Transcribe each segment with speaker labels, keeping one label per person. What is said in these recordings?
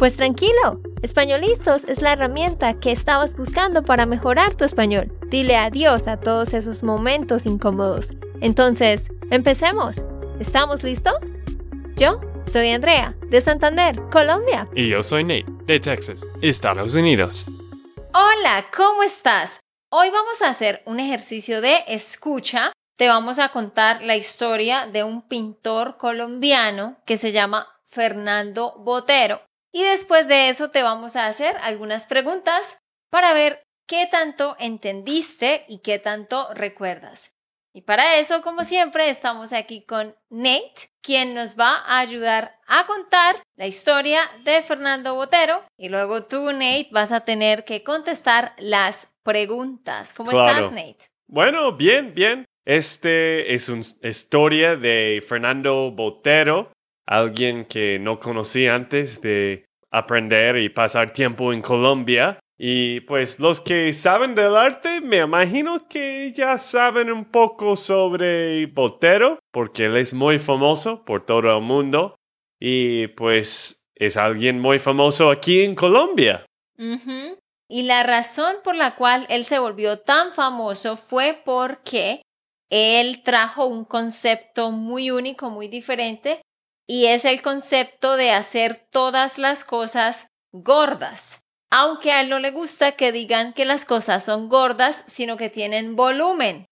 Speaker 1: Pues tranquilo, Españolistos es la herramienta que estabas buscando para mejorar tu español. Dile adiós a todos esos momentos incómodos. Entonces, empecemos. ¿Estamos listos? Yo soy Andrea, de Santander, Colombia.
Speaker 2: Y yo soy Nate, de Texas, Estados Unidos.
Speaker 1: Hola, ¿cómo estás? Hoy vamos a hacer un ejercicio de escucha. Te vamos a contar la historia de un pintor colombiano que se llama Fernando Botero. Y después de eso te vamos a hacer algunas preguntas para ver qué tanto entendiste y qué tanto recuerdas. Y para eso, como siempre, estamos aquí con Nate, quien nos va a ayudar a contar la historia de Fernando Botero. Y luego tú, Nate, vas a tener que contestar las preguntas. ¿Cómo estás, Nate?
Speaker 2: Bueno, bien, bien. Este es una historia de Fernando Botero, alguien que no conocí antes de aprender y pasar tiempo en Colombia. Y pues los que saben del arte, me imagino que ya saben un poco sobre Botero, porque él es muy famoso por todo el mundo. Y pues es alguien muy famoso aquí en Colombia.
Speaker 1: Y la razón por la cual él se volvió tan famoso fue porque él trajo un concepto muy único, muy diferente, y es el concepto de hacer todas las cosas gordas. Aunque a él no le gusta que digan que las cosas son gordas, sino que tienen volumen.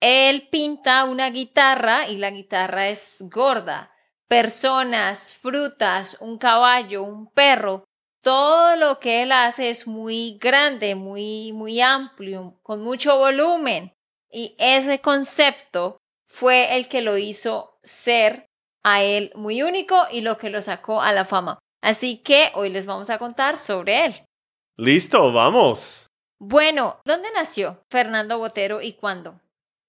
Speaker 1: Él pinta una guitarra y la guitarra es gorda. Personas, frutas, un caballo, un perro, todo lo que él hace es muy grande, muy, muy amplio, con mucho volumen. Y ese concepto fue el que lo hizo ser a él muy único y lo que lo sacó a la fama. Así que hoy les vamos a contar sobre él.
Speaker 2: Listo, vamos.
Speaker 1: Bueno, ¿dónde nació Fernando Botero y cuándo?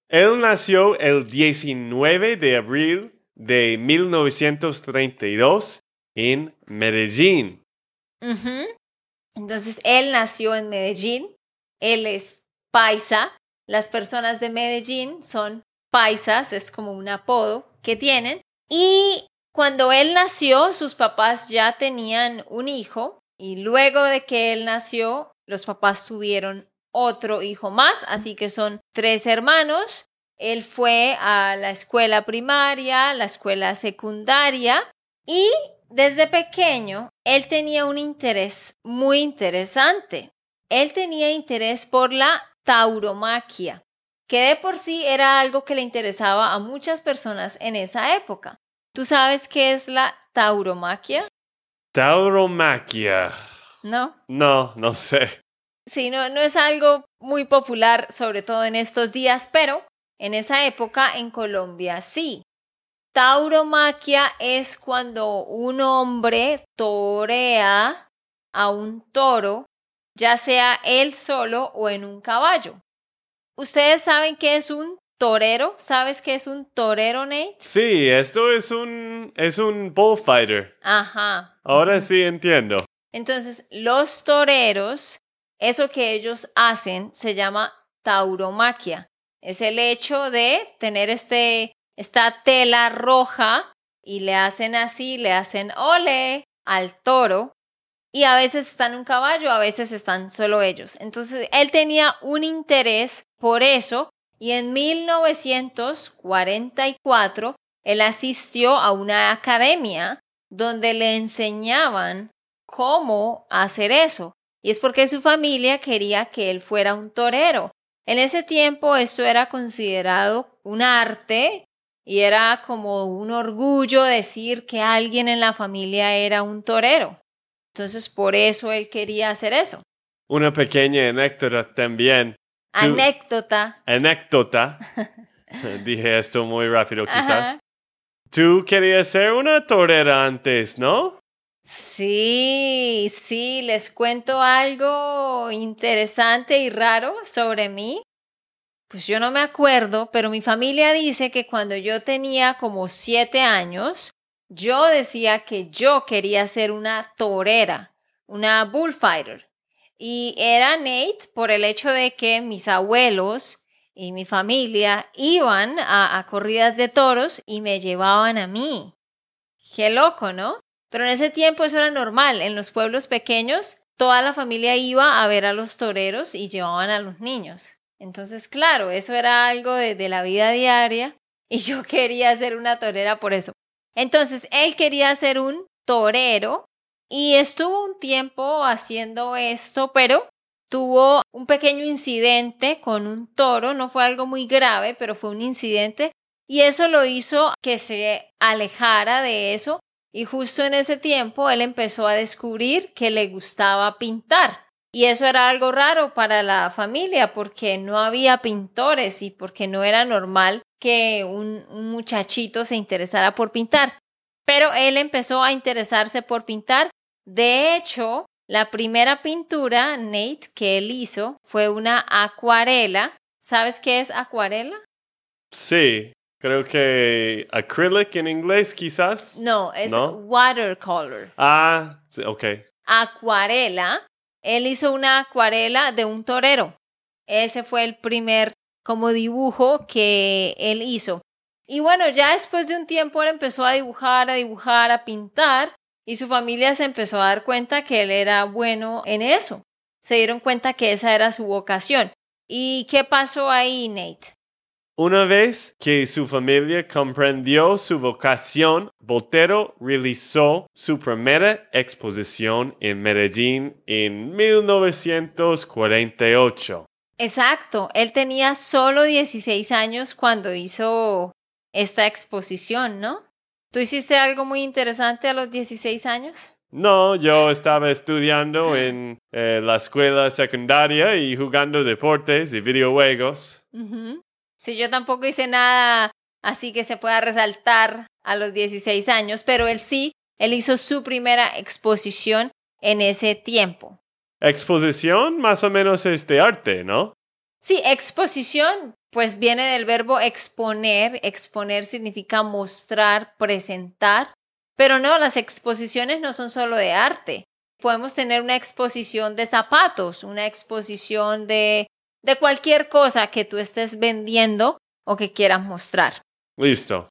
Speaker 2: Él nació el 19 de abril de 1932 en Medellín.
Speaker 1: Entonces, él nació en Medellín, él es paisa, las personas de Medellín son paisas, es como un apodo que tienen, y cuando él nació, sus papás ya tenían un hijo y luego de que él nació, los papás tuvieron otro hijo más, así que son tres hermanos. Él fue a la escuela primaria, la escuela secundaria y desde pequeño él tenía un interés muy interesante. Él tenía interés por la tauromaquia que de por sí era algo que le interesaba a muchas personas en esa época. ¿Tú sabes qué es la tauromaquia?
Speaker 2: Tauromaquia.
Speaker 1: ¿No?
Speaker 2: No, no sé.
Speaker 1: Sí, no, no es algo muy popular, sobre todo en estos días, pero en esa época en Colombia sí. Tauromaquia es cuando un hombre torea a un toro, ya sea él solo o en un caballo. ¿Ustedes saben qué es un torero? ¿Sabes qué es un torero, Nate?
Speaker 2: Sí, esto es un es un bullfighter.
Speaker 1: Ajá.
Speaker 2: Ahora sí entiendo.
Speaker 1: Entonces, los toreros, eso que ellos hacen se llama tauromaquia. Es el hecho de tener este esta tela roja y le hacen así, le hacen ole al toro y a veces están un caballo, a veces están solo ellos. Entonces, él tenía un interés por eso y en 1944 él asistió a una academia donde le enseñaban cómo hacer eso. Y es porque su familia quería que él fuera un torero. En ese tiempo esto era considerado un arte y era como un orgullo decir que alguien en la familia era un torero. Entonces, por eso él quería hacer eso.
Speaker 2: Una pequeña anécdota también.
Speaker 1: Anécdota.
Speaker 2: Anécdota. Dije esto muy rápido quizás. Tú querías ser una torera antes, ¿no?
Speaker 1: Sí, sí, les cuento algo interesante y raro sobre mí. pues yo no me acuerdo, pero mi familia dice que cuando yo tenía como siete años, yo decía que yo quería ser una torera, una bullfighter. Y era Nate por el hecho de que mis abuelos y mi familia iban a, corridas de toros y me llevaban a mí. Qué loco, ¿no? Pero en ese tiempo eso era normal. En los pueblos pequeños, toda la familia iba a ver a los toreros y llevaban a los niños. Entonces, claro, eso era algo de, la vida diaria y yo quería ser una torera por eso. Entonces, él quería ser un torero y estuvo un tiempo haciendo esto, pero tuvo un pequeño incidente con un toro, no fue algo muy grave, pero fue un incidente y eso lo hizo que se alejara de eso y justo en ese tiempo él empezó a descubrir que le gustaba pintar. Y eso era algo raro para la familia porque no había pintores y porque no era normal que un, muchachito se interesara por pintar. Pero él empezó a interesarse por pintar. De hecho, la primera pintura, Nate, que él hizo fue una acuarela. ¿Sabes qué es acuarela?
Speaker 2: Sí, Creo que acrylic en inglés, quizás.
Speaker 1: No, es watercolor.
Speaker 2: Ah, ok.
Speaker 1: Acuarela. Él hizo una acuarela de un torero. Ese fue el primer como dibujo que él hizo. Y bueno, ya después de un tiempo él empezó a dibujar, a dibujar, a pintar y su familia se empezó a dar cuenta que él era bueno en eso. Se dieron cuenta que esa era su vocación. ¿Y qué pasó ahí, Nate?
Speaker 2: Una vez que su familia comprendió su vocación, Botero realizó su primera exposición en Medellín en 1948.
Speaker 1: Exacto, él tenía solo 16 años cuando hizo esta exposición, ¿no? ¿Tú hiciste algo muy interesante a los 16 años?
Speaker 2: No, yo estaba estudiando en eh, la escuela secundaria y jugando deportes y videojuegos.
Speaker 1: Sí, yo tampoco hice nada así que se pueda resaltar a los 16 años, pero él sí, él hizo su primera exposición en ese tiempo.
Speaker 2: Exposición más o menos es de arte, ¿no?
Speaker 1: Sí, exposición pues viene del verbo exponer. Exponer significa mostrar, presentar. Pero no, las exposiciones no son solo de arte. Podemos tener una exposición de zapatos, una exposición de de cualquier cosa que tú estés vendiendo o que quieras mostrar.
Speaker 2: Listo.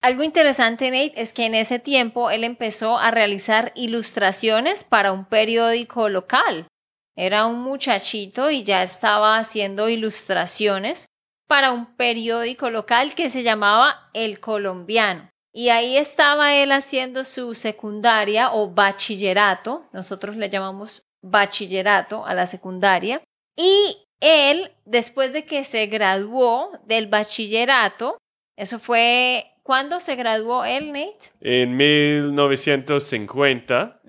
Speaker 1: Algo interesante, Nate, es que en ese tiempo él empezó a realizar ilustraciones para un periódico local. Era un muchachito y ya estaba haciendo ilustraciones para un periódico local que se llamaba El Colombiano. Y ahí estaba él haciendo su secundaria o bachillerato, nosotros le llamamos bachillerato a la secundaria, y él, después de que se graduó del bachillerato, eso fue, ¿cuándo se graduó él, Nate?
Speaker 2: En 1950.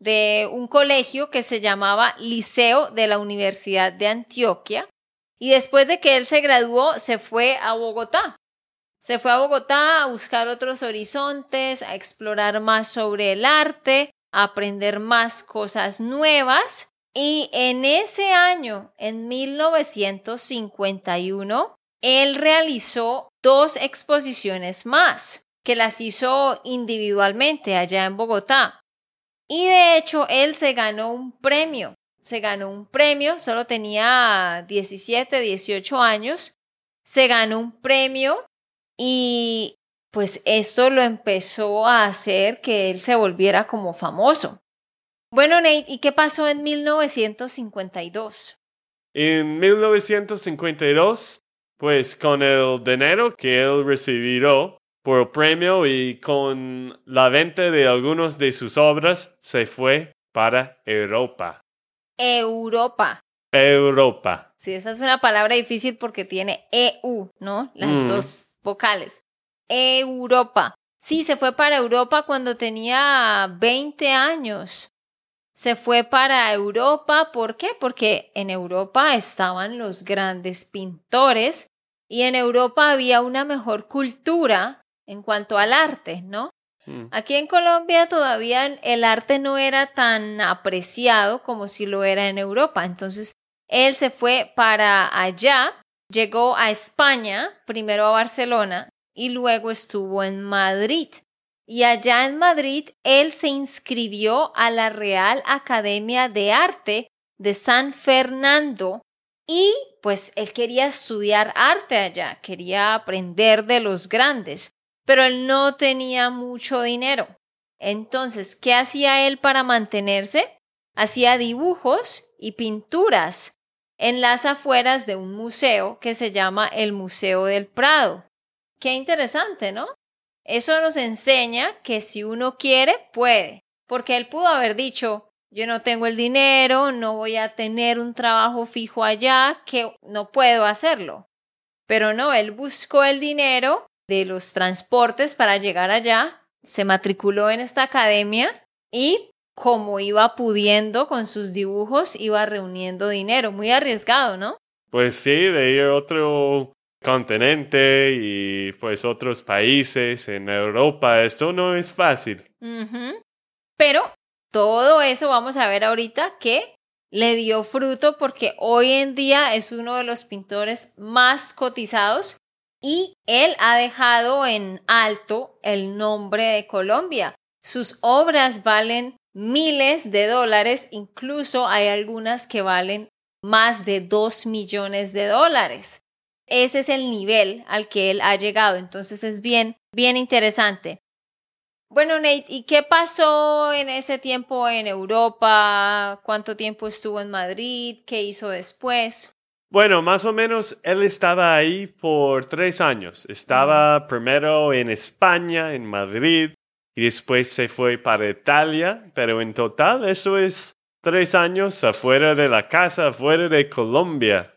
Speaker 1: de un colegio que se llamaba Liceo de la Universidad de Antioquia. Y después de que él se graduó, se fue a Bogotá. Se fue a Bogotá a buscar otros horizontes, a explorar más sobre el arte, a aprender más cosas nuevas. Y en ese año, en 1951, él realizó dos exposiciones más, que las hizo individualmente allá en Bogotá. Y de hecho, él se ganó un premio. Se ganó un premio, solo tenía 17, 18 años. Se ganó un premio y pues esto lo empezó a hacer que él se volviera como famoso. Bueno, Nate, ¿y qué pasó en 1952?
Speaker 2: En 1952, pues con el dinero que él recibió por el premio y con la venta de algunas de sus obras, se fue para Europa.
Speaker 1: Europa.
Speaker 2: Europa.
Speaker 1: Sí, esa es una palabra difícil porque tiene EU, ¿no? Las mm. dos vocales. Europa. Sí, se fue para Europa cuando tenía 20 años se fue para Europa. ¿Por qué? Porque en Europa estaban los grandes pintores y en Europa había una mejor cultura en cuanto al arte, ¿no? Mm. Aquí en Colombia todavía el arte no era tan apreciado como si lo era en Europa. Entonces, él se fue para allá, llegó a España, primero a Barcelona y luego estuvo en Madrid. Y allá en Madrid él se inscribió a la Real Academia de Arte de San Fernando y pues él quería estudiar arte allá, quería aprender de los grandes, pero él no tenía mucho dinero. Entonces, ¿qué hacía él para mantenerse? Hacía dibujos y pinturas en las afueras de un museo que se llama el Museo del Prado. Qué interesante, ¿no? Eso nos enseña que si uno quiere, puede, porque él pudo haber dicho, yo no tengo el dinero, no voy a tener un trabajo fijo allá, que no puedo hacerlo. Pero no, él buscó el dinero de los transportes para llegar allá, se matriculó en esta academia y como iba pudiendo con sus dibujos, iba reuniendo dinero. Muy arriesgado, ¿no?
Speaker 2: Pues sí, de ir a otro continente y pues otros países en Europa, esto no es fácil.
Speaker 1: Pero todo eso vamos a ver ahorita que le dio fruto porque hoy en día es uno de los pintores más cotizados y él ha dejado en alto el nombre de Colombia. Sus obras valen miles de dólares, incluso hay algunas que valen más de dos millones de dólares. Ese es el nivel al que él ha llegado, entonces es bien, bien interesante. Bueno, Nate, ¿y qué pasó en ese tiempo en Europa? ¿Cuánto tiempo estuvo en Madrid? ¿Qué hizo después?
Speaker 2: Bueno, más o menos él estaba ahí por tres años. Estaba primero en España, en Madrid, y después se fue para Italia, pero en total eso es tres años afuera de la casa, afuera de Colombia.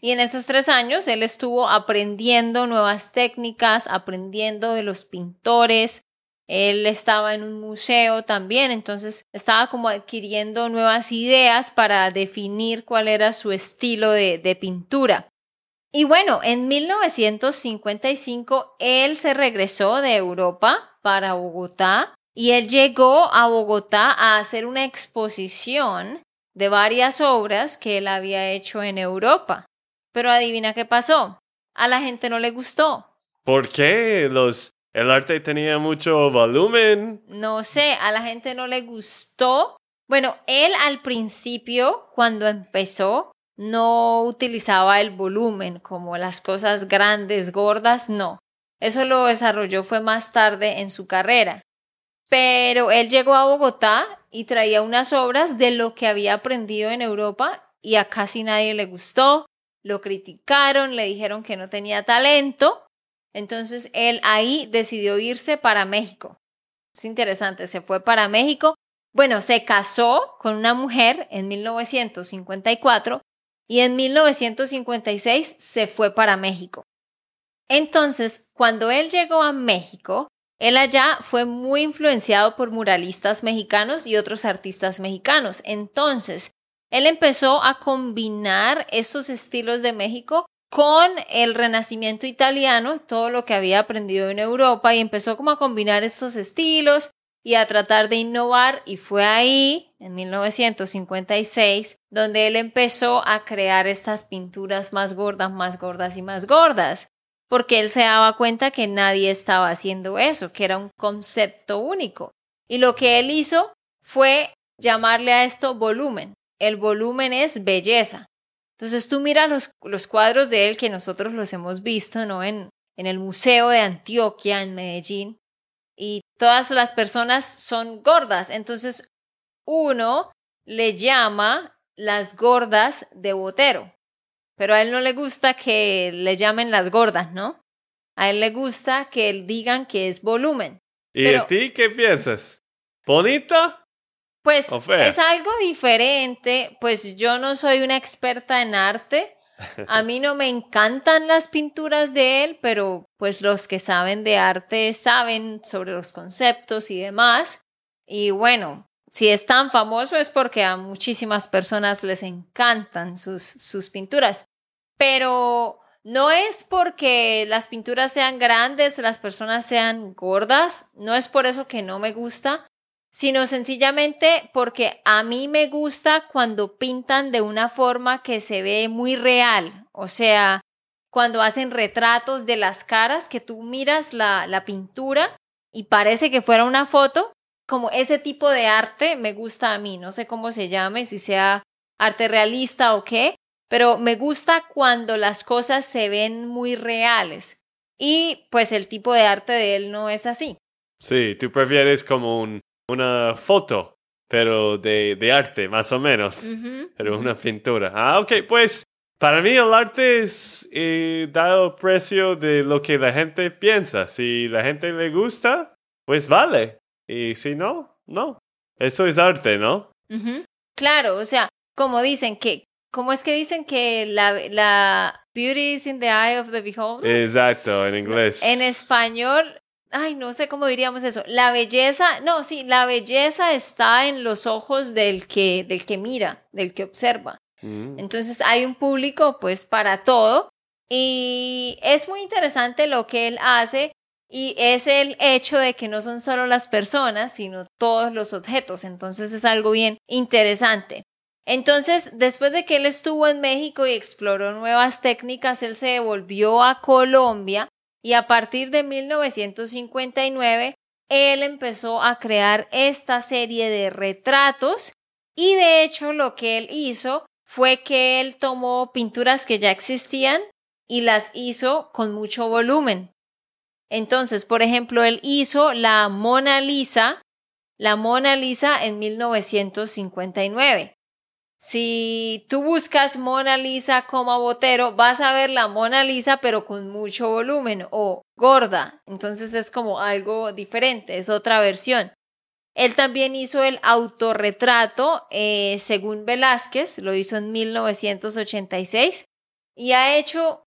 Speaker 1: Y en esos tres años él estuvo aprendiendo nuevas técnicas, aprendiendo de los pintores, él estaba en un museo también, entonces estaba como adquiriendo nuevas ideas para definir cuál era su estilo de, pintura. Y bueno, en 1955 él se regresó de Europa para Bogotá y él llegó a Bogotá a hacer una exposición de varias obras que él había hecho en Europa. Pero adivina qué pasó. A la gente no le gustó.
Speaker 2: ¿Por qué? Los el arte tenía mucho volumen.
Speaker 1: No sé, a la gente no le gustó. Bueno, él al principio, cuando empezó, no utilizaba el volumen como las cosas grandes, gordas, no. Eso lo desarrolló fue más tarde en su carrera. Pero él llegó a Bogotá y traía unas obras de lo que había aprendido en Europa y a casi nadie le gustó. Lo criticaron, le dijeron que no tenía talento entonces él ahí decidió irse para México. Es interesante, se fue para México. Bueno, se casó con una mujer en 1954 y en 1956 se fue para México. Entonces, cuando él llegó a México, él allá fue muy influenciado por muralistas mexicanos y otros artistas mexicanos. Entonces, él empezó a combinar esos estilos de México con el renacimiento italiano, todo lo que había aprendido en Europa y empezó como a combinar estos estilos y a tratar de innovar y fue ahí, en 1956, donde él empezó a crear estas pinturas más gordas, más gordas y más gordas, porque él se daba cuenta que nadie estaba haciendo eso, que era un concepto único. Y lo que él hizo fue llamarle a esto volumen. El volumen es belleza. Entonces tú miras los, cuadros de él que nosotros los hemos visto, ¿no? En, en el Museo de Antioquia, en Medellín, y todas las personas son gordas. Entonces uno le llama las gordas de Botero, pero a él no le gusta que le llamen las gordas, ¿no? A él le gusta que digan que es volumen.
Speaker 2: ¿Y a ti qué piensas? ¿Bonita?
Speaker 1: Pues es algo diferente, pues yo no soy una experta en arte, a mí no me encantan las pinturas de él, pero pues los que saben de arte saben sobre los conceptos y demás. Y bueno, si es tan famoso es porque a muchísimas personas les encantan sus, sus pinturas. Pero no es porque las pinturas sean grandes, las personas sean gordas, no es por eso que no me gusta, sino sencillamente porque a mí me gusta cuando pintan de una forma que se ve muy real, o sea, cuando hacen retratos de las caras, que tú miras la, la pintura y parece que fuera una foto, como ese tipo de arte me gusta a mí, no sé cómo se llame, si sea arte realista o qué, pero me gusta cuando las cosas se ven muy reales. Y pues el tipo de arte de él no es así.
Speaker 2: Sí, tú prefieres como un, una foto, pero de, de arte, más o menos, pero una pintura. Ah, ok, pues para mí el arte es eh, dado precio de lo que la gente piensa. Si la gente le gusta, pues vale. Y si no, no. Eso es arte, ¿no?
Speaker 1: Claro, o sea, como dicen que, ¿cómo es que dicen que la, la beauty is in the eye of the beholder?
Speaker 2: Exacto, en inglés.
Speaker 1: En español, ay, no sé cómo diríamos eso. La belleza, no, sí, la belleza está en los ojos del que, del que mira, del que observa. Mm. Entonces hay un público pues para todo y es muy interesante lo que él hace y es el hecho de que no son solo las personas, sino todos los objetos. Entonces es algo bien interesante. Entonces, después de que él estuvo en México y exploró nuevas técnicas, él se devolvió a Colombia y a partir de 1959 él empezó a crear esta serie de retratos y de hecho lo que él hizo fue que él tomó pinturas que ya existían y las hizo con mucho volumen. Entonces, por ejemplo, él hizo la Mona Lisa, la Mona Lisa en 1959. Si tú buscas Mona Lisa como Botero, vas a ver la Mona Lisa pero con mucho volumen o gorda. Entonces es como algo diferente, es otra versión. Él también hizo el autorretrato, eh, según Velázquez, lo hizo en 1986 y ha hecho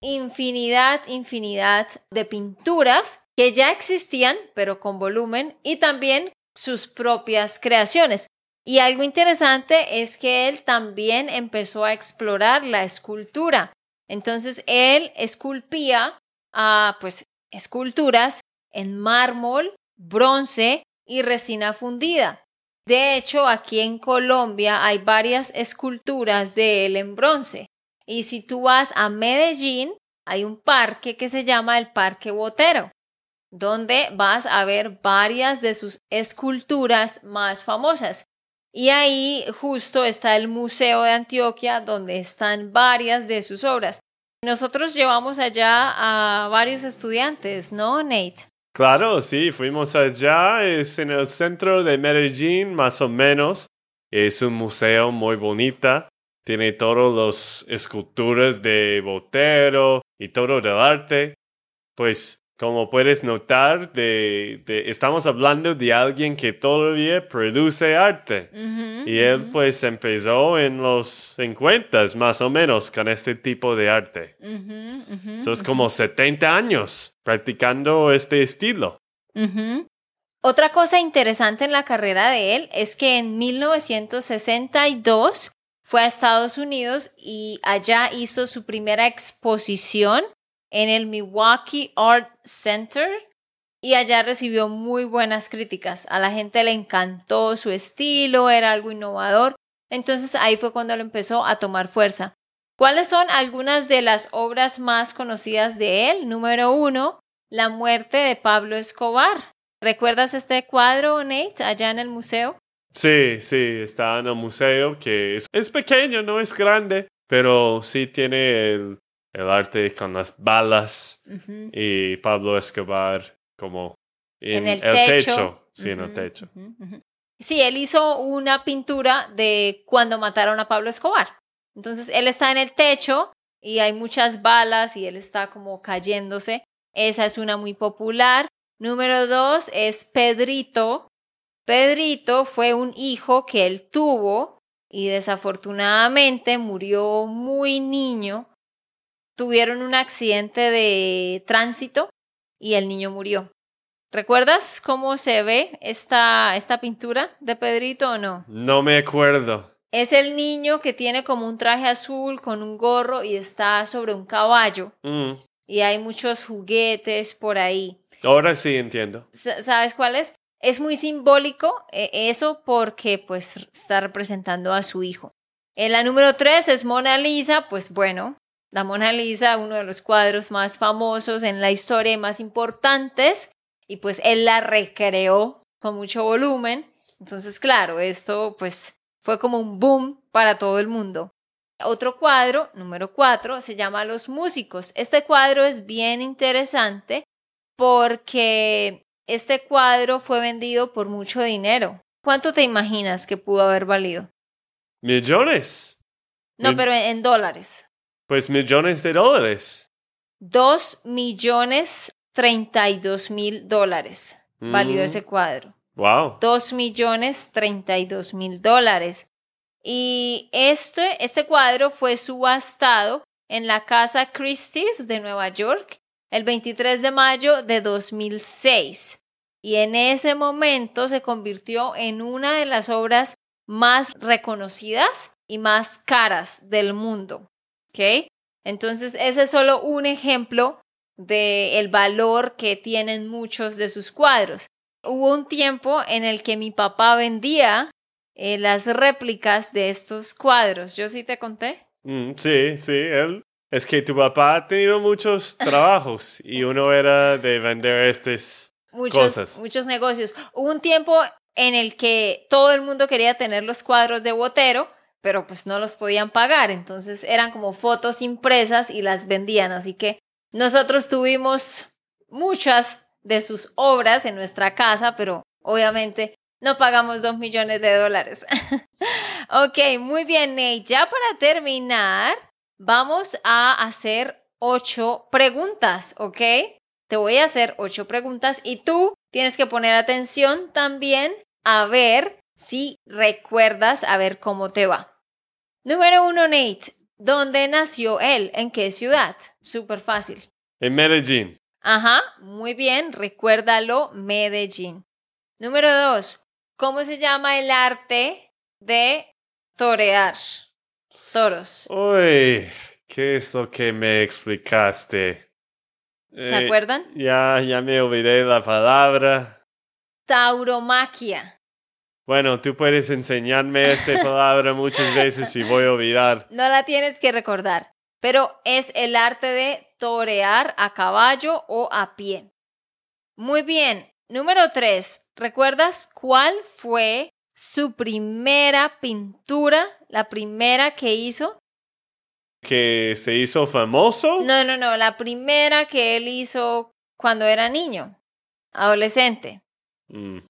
Speaker 1: infinidad, infinidad de pinturas que ya existían, pero con volumen, y también sus propias creaciones. Y algo interesante es que él también empezó a explorar la escultura. Entonces él esculpía a pues esculturas en mármol, bronce y resina fundida. De hecho, aquí en Colombia hay varias esculturas de él en bronce. Y si tú vas a Medellín, hay un parque que se llama el Parque Botero, donde vas a ver varias de sus esculturas más famosas. Y ahí justo está el Museo de Antioquia, donde están varias de sus obras. Nosotros llevamos allá a varios estudiantes, ¿no, Nate?
Speaker 2: Claro, sí, fuimos allá, es en el centro de Medellín, más o menos. Es un museo muy bonita, tiene todas las esculturas de Botero y todo el arte. Pues como puedes notar, de, estamos hablando de alguien que todavía produce arte. y él pues empezó en los 50 más o menos con este tipo de arte. Eso es como 70 años practicando este estilo.
Speaker 1: Otra cosa interesante en la carrera de él es que en 1962 fue a Estados Unidos y allá hizo su primera exposición en el Milwaukee Art Center y allá recibió muy buenas críticas. A la gente le encantó su estilo, era algo innovador. Entonces ahí fue cuando lo empezó a tomar fuerza. ¿Cuáles son algunas de las obras más conocidas de él? Número uno, La muerte de Pablo Escobar. ¿Recuerdas este cuadro, Nate, allá en el museo?
Speaker 2: Sí, sí, está en el museo que es, pequeño, no es grande, pero sí tiene el, el arte con las balas y Pablo Escobar como en, el, techo. Sí, en el techo.
Speaker 1: Sí, él hizo una pintura de cuando mataron a Pablo Escobar. Entonces él está en el techo y hay muchas balas y él está como cayéndose. Esa es una muy popular. Número dos es Pedrito. Pedrito fue un hijo que él tuvo y desafortunadamente murió muy niño tuvieron un accidente de tránsito y el niño murió. ¿Recuerdas cómo se ve esta, esta pintura de Pedrito o no?
Speaker 2: No me acuerdo.
Speaker 1: Es el niño que tiene como un traje azul con un gorro y está sobre un caballo. Mm. Y hay muchos juguetes por ahí.
Speaker 2: Ahora sí entiendo.
Speaker 1: ¿Sabes cuál es? Es muy simbólico eh, eso porque pues está representando a su hijo. En la número tres es Mona Lisa, pues bueno, la Mona Lisa, uno de los cuadros más famosos en la historia y más importantes, y pues él la recreó con mucho volumen. Entonces, claro, esto pues fue como un boom para todo el mundo. Otro cuadro, número cuatro, se llama Los Músicos. Este cuadro es bien interesante porque este cuadro fue vendido por mucho dinero. ¿Cuánto te imaginas que pudo haber valido?
Speaker 2: Millones.
Speaker 1: No,
Speaker 2: Mil-
Speaker 1: pero en dólares.
Speaker 2: Pues millones de dólares.
Speaker 1: Dos millones treinta y dos mil dólares valió
Speaker 2: Mm.
Speaker 1: ese cuadro.
Speaker 2: Wow.
Speaker 1: Dos millones treinta y dos mil dólares. Y este, este cuadro fue subastado en la Casa Christie's de Nueva York el 23 de mayo de 2006. Y en ese momento se convirtió en una de las obras más reconocidas y más caras del mundo. ¿Ok? Entonces, ese es solo un ejemplo del valor que tienen muchos de sus cuadros. Hubo un tiempo en el que mi papá vendía eh, las réplicas de estos cuadros. ¿Yo sí te conté?
Speaker 2: Mm, sí, sí, él. Es que tu papá ha tenido muchos trabajos y uno era de vender estas
Speaker 1: Muchos,
Speaker 2: cosas.
Speaker 1: muchos negocios. Hubo un tiempo en el que todo el mundo quería tener los cuadros de Botero, pero pues no los podían pagar. Entonces eran como fotos impresas y las vendían. Así que nosotros tuvimos muchas de sus obras en nuestra casa, pero obviamente no pagamos dos millones de dólares. ok, muy bien, Nate. Ya para terminar, vamos a hacer ocho preguntas, ¿ok? Te voy a hacer ocho preguntas y tú tienes que poner atención también a ver si recuerdas, a ver cómo te va. Número uno, Nate. ¿Dónde nació él? ¿En qué ciudad? Súper fácil.
Speaker 2: En Medellín.
Speaker 1: Ajá, muy bien, recuérdalo, Medellín. Número dos, ¿cómo se llama el arte de torear toros?
Speaker 2: Uy, ¿qué es lo que me explicaste?
Speaker 1: ¿Se
Speaker 2: Eh,
Speaker 1: acuerdan?
Speaker 2: Ya, ya me olvidé la palabra.
Speaker 1: Tauromaquia.
Speaker 2: Bueno, tú puedes enseñarme esta palabra muchas veces y voy a olvidar.
Speaker 1: No la tienes que recordar, pero es el arte de torear a caballo o a pie. Muy bien. Número tres, ¿recuerdas cuál fue su primera pintura, la primera que hizo?
Speaker 2: ¿Que se hizo famoso?
Speaker 1: No, no, no, la primera que él hizo cuando era niño, adolescente.
Speaker 2: Mm,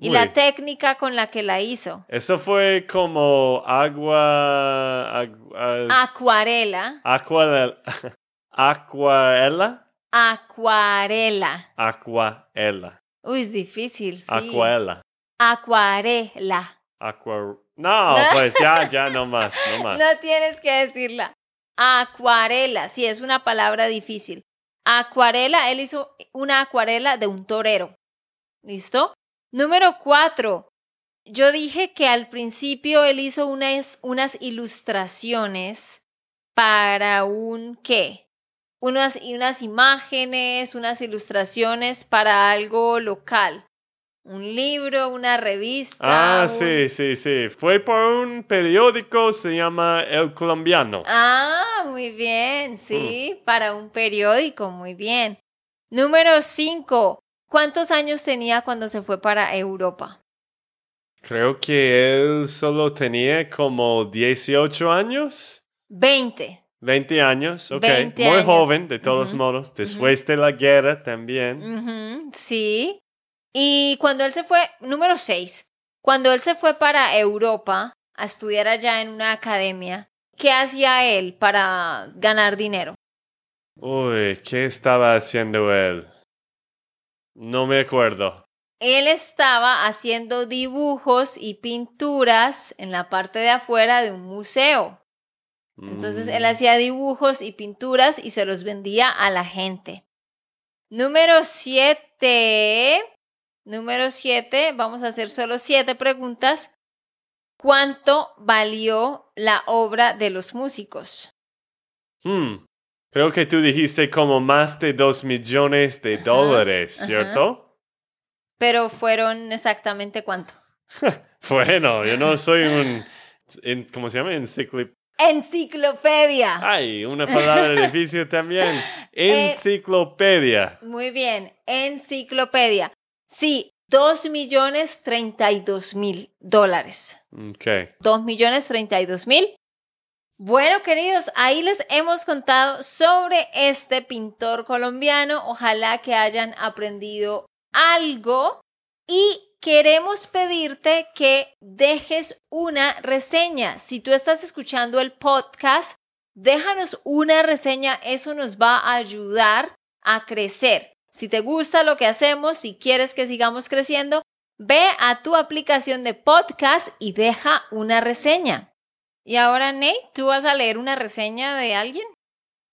Speaker 1: Y
Speaker 2: uy.
Speaker 1: la técnica con la que la hizo.
Speaker 2: Eso fue como agua... agu-
Speaker 1: Acuarela.
Speaker 2: Acuarela. Acuarela.
Speaker 1: Acuarela.
Speaker 2: Acuarela.
Speaker 1: Uy, es difícil, sí.
Speaker 2: Acuarela.
Speaker 1: Acuarela.
Speaker 2: Acuar... No, pues ya, ya no más, no más.
Speaker 1: No tienes que decirla. Acuarela, sí, es una palabra difícil. Acuarela, él hizo una acuarela de un torero. ¿Listo? Número cuatro. Yo dije que al principio él hizo unas, unas ilustraciones para un qué? Unas, unas imágenes, unas ilustraciones para algo local. Un libro, una revista.
Speaker 2: Ah,
Speaker 1: un-
Speaker 2: sí, sí, sí. Fue por un periódico, se llama El Colombiano.
Speaker 1: Ah, muy bien, sí, para un periódico, muy bien. Número 5. ¿Cuántos años tenía cuando se fue para Europa?
Speaker 2: Creo que él solo tenía como 18 años.
Speaker 1: 20.
Speaker 2: 20 años, ok.
Speaker 1: 20
Speaker 2: Muy
Speaker 1: años.
Speaker 2: joven, de todos modos. Después de la guerra también.
Speaker 1: Sí. Y cuando él se fue, número 6. Cuando él se fue para Europa a estudiar allá en una academia, ¿qué hacía él para ganar dinero?
Speaker 2: Uy, ¿qué estaba haciendo él? No me acuerdo.
Speaker 1: Él estaba haciendo dibujos y pinturas en la parte de afuera de un museo. Entonces él
Speaker 2: Mm,
Speaker 1: hacía dibujos y pinturas y se los vendía a la gente. Número 7. Número 7. Vamos a hacer solo siete preguntas. ¿Cuánto valió la obra de los músicos?
Speaker 2: hmm, Creo que tú dijiste como más de dos millones de dólares,
Speaker 1: ajá.
Speaker 2: ¿cierto?
Speaker 1: pero fueron exactamente cuánto.
Speaker 2: bueno, yo no soy un, en- ¿cómo se llama? Enciclop...
Speaker 1: Enciclopedia.
Speaker 2: Ay, una palabra difícil también.
Speaker 1: Eh,
Speaker 2: Enciclopedia.
Speaker 1: Muy bien, enciclopedia. Sí, 2 millones 32 mil dólares.
Speaker 2: Ok.
Speaker 1: 2 millones 32 mil. Bueno, queridos, ahí les hemos contado sobre este pintor colombiano. Ojalá que hayan aprendido algo y queremos pedirte que dejes una reseña. Si tú estás escuchando el podcast, déjanos una reseña. Eso nos va a ayudar a crecer. Si te gusta lo que hacemos, si quieres que sigamos creciendo, ve a tu aplicación de podcast y deja una reseña. Y ahora, Nate, ¿tú vas a leer una reseña de alguien?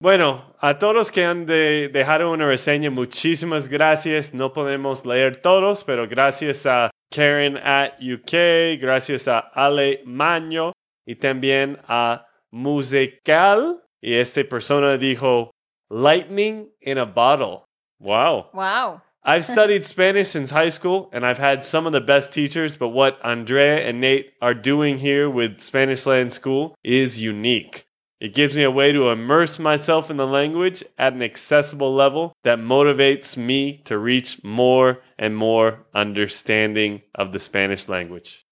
Speaker 2: Bueno, a todos los que han de dejado una reseña, muchísimas gracias. No podemos leer todos, pero gracias a Karen at UK, gracias a Ale Maño y también a Musical. Y esta persona dijo, Lightning in a bottle. Wow.
Speaker 1: Wow.
Speaker 2: I've studied Spanish since high school and I've had some of the best teachers, but what Andrea and Nate are doing here with Spanish Land School is unique. It gives me a way to immerse myself in the language at an accessible level that motivates me to reach more and more understanding of the Spanish language.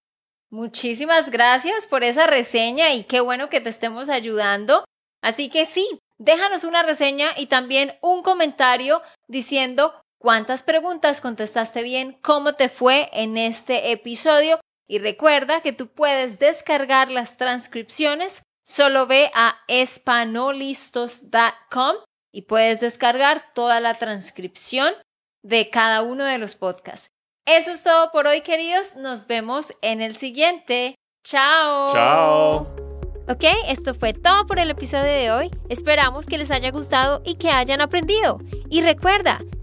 Speaker 1: Muchísimas gracias por esa reseña y qué bueno que te estemos ayudando. Así que sí, déjanos una reseña y también un comentario diciendo cuántas preguntas contestaste bien, cómo te fue en este episodio y recuerda que tú puedes descargar las transcripciones, solo ve a espanolistos.com y puedes descargar toda la transcripción de cada uno de los podcasts. Eso es todo por hoy, queridos. Nos vemos en el siguiente. Chao.
Speaker 2: Chao.
Speaker 1: Ok, esto fue todo por el episodio de hoy. Esperamos que les haya gustado y que hayan aprendido. Y recuerda,